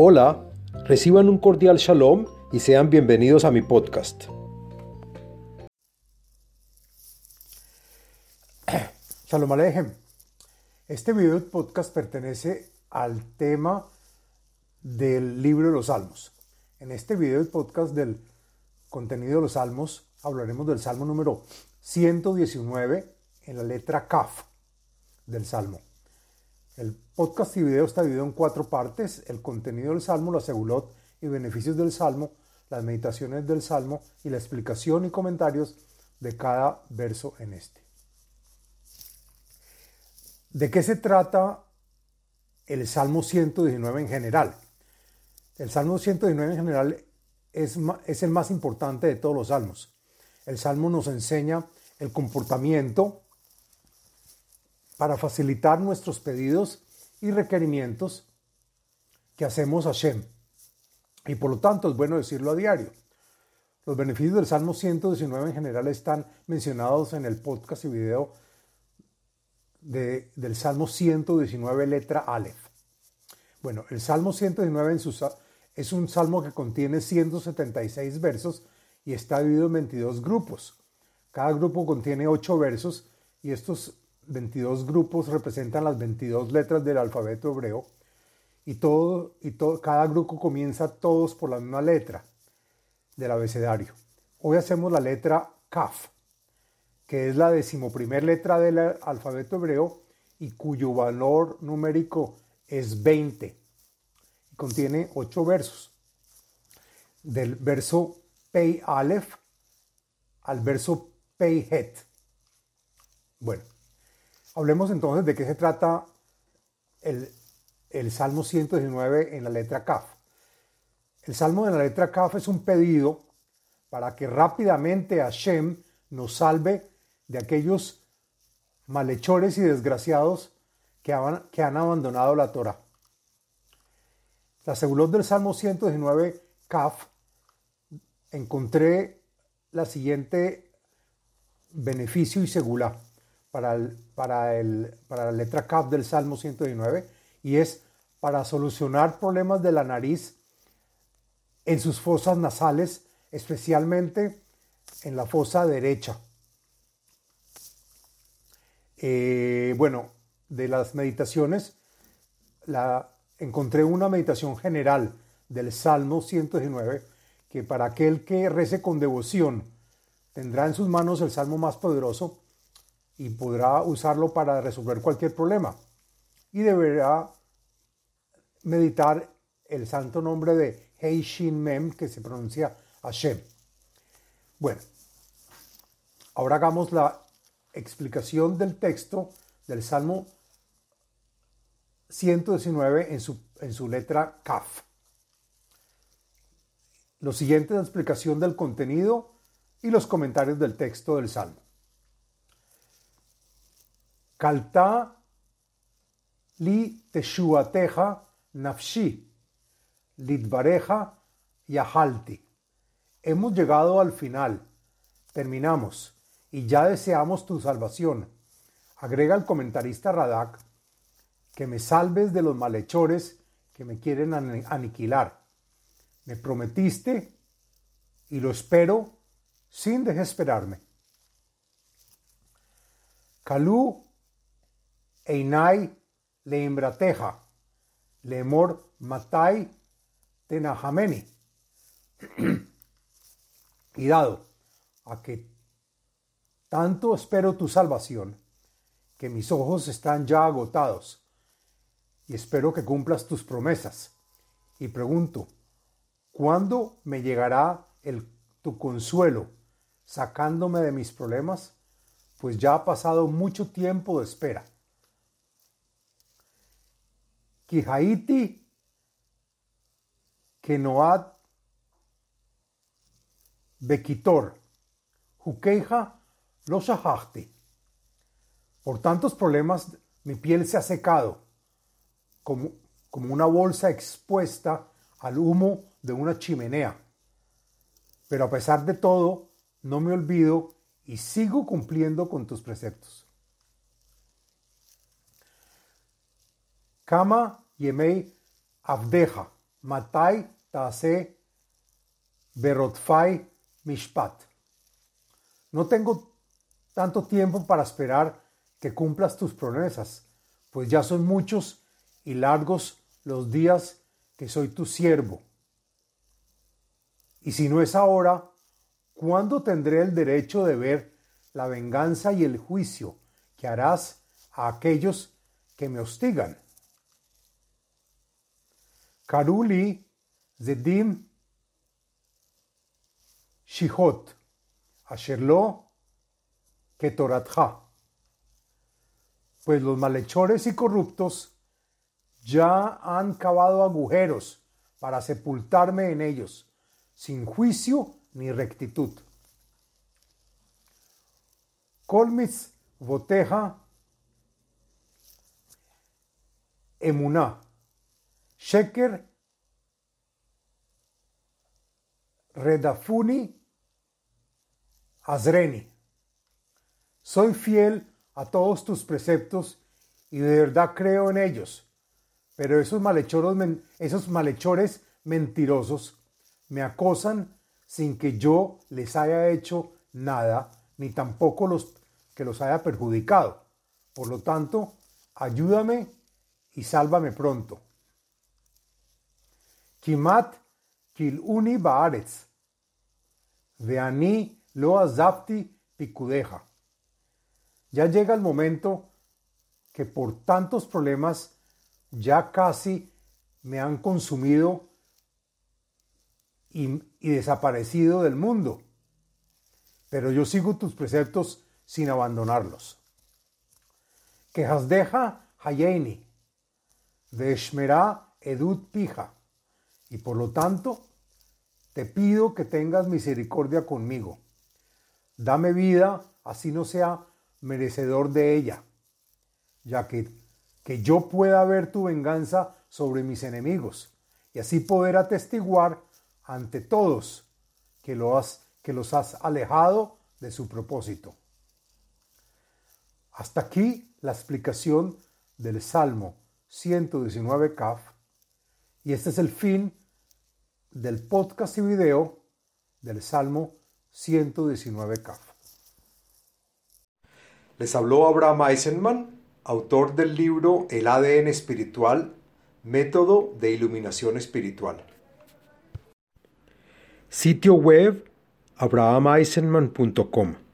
Hola, reciban un cordial shalom y sean bienvenidos a mi podcast. Shalom Alejem. Este video podcast pertenece al tema del libro de los Salmos. En este video podcast del contenido de los Salmos hablaremos del Salmo número 119 en la letra Kaf del Salmo. El podcast y video está dividido en cuatro partes, el contenido del Salmo, la segulot y beneficios del Salmo, las meditaciones del Salmo y la explicación y comentarios de cada verso en este. ¿De qué se trata el Salmo 119 en general? El Salmo 119 en general es, es el más importante de todos los salmos. El Salmo nos enseña el comportamiento para facilitar nuestros pedidos y requerimientos que hacemos a Shem. Y por lo tanto es bueno decirlo a diario. Los beneficios del Salmo 119 en general están mencionados en el podcast y video de, del Salmo 119, letra Aleph. Bueno, el Salmo 119 en su, es un salmo que contiene 176 versos y está dividido en 22 grupos. Cada grupo contiene 8 versos y estos 22 grupos representan las 22 letras del alfabeto hebreo y, todo, y todo, cada grupo comienza todos por la misma letra del abecedario. Hoy hacemos la letra Kaf, que es la decimoprimer letra del alfabeto hebreo y cuyo valor numérico es 20. Y contiene 8 versos. Del verso Pei Aleph al verso Pei Het. Bueno, Hablemos entonces de qué se trata el, Salmo 119 en la letra Kaf. El Salmo de la letra Kaf es un pedido para que rápidamente Hashem nos salve de aquellos malhechores y desgraciados que han, que han abandonado la Torah. La segulot del Salmo 119 Kaf encontré la siguiente beneficio y segula para, el, para, la letra Kaf del Salmo 119 y es para solucionar problemas de la nariz en sus fosas nasales, especialmente en la fosa derecha. Eh, bueno, de las meditaciones, la, encontré una meditación general del Salmo 119 que para aquel que rece con devoción tendrá en sus manos el Salmo más poderoso y podrá usarlo para resolver cualquier problema. Y deberá meditar el santo nombre de Hei Shin Mem, que se pronuncia Hashem. Bueno, ahora hagamos la explicación del texto del Salmo 119 en su, en su letra Kaf. Lo siguiente es la explicación del contenido y los comentarios del texto del Salmo. Kalta li teshuateja nafshi, lidvareja yahalti. Hemos llegado al final, terminamos, y ya deseamos tu salvación. Agrega el comentarista Radak, que me salves de los malhechores que me quieren aniquilar. Me prometiste y lo espero sin desesperarme. Kalú Einai leimbrateja, lemor matai tenahameni. y dado a que tanto espero tu salvación, que mis ojos están ya agotados, y espero que cumplas tus promesas. Y pregunto, ¿cuándo me llegará el, tu consuelo sacándome de mis problemas? Pues ya ha pasado mucho tiempo de espera. Kihaiti, Kenoat, Bekitor, Jukeja, lo Por tantos problemas mi piel se ha secado, como, como una bolsa expuesta al humo de una chimenea. Pero a pesar de todo, no me olvido y sigo cumpliendo con tus preceptos. Kama Yemei Abdeja, Matai Tase Berotfai Mishpat. No tengo tanto tiempo para esperar que cumplas tus promesas, pues ya son muchos y largos los días que soy tu siervo. Y si no es ahora, ¿cuándo tendré el derecho de ver la venganza y el juicio que harás a aquellos que me hostigan? Karuli Zedim Shihot Asherlo Ketoratja. Pues los malhechores y corruptos ya han cavado agujeros para sepultarme en ellos, sin juicio ni rectitud. Colmis Boteja Emuná Sheker Redafuni Azreni. Soy fiel a todos tus preceptos y de verdad creo en ellos. Pero esos esos malhechores mentirosos me acosan sin que yo les haya hecho nada, ni tampoco los que los haya perjudicado. Por lo tanto, ayúdame y sálvame pronto. Kimat kiluni baaretz, veani lo azapti picudeja. Ya llega el momento que por tantos problemas ya casi me han consumido y, desaparecido del mundo. Pero yo sigo tus preceptos sin abandonarlos. Que hasdeja hayeni, veshmerá edut pija, y por lo tanto te pido que tengas misericordia conmigo. Dame vida, así no sea merecedor de ella, ya que que yo pueda ver tu venganza sobre mis enemigos y así poder atestiguar ante todos que, lo has, que los has alejado de su propósito. Hasta aquí la explicación del Salmo 119 Kaf y este es el fin del podcast y video del Salmo 119 Kaf. Les habló Abraham Eisenman autor del libro El ADN espiritual, método de iluminación espiritual. Sitio web abrahameisenman.com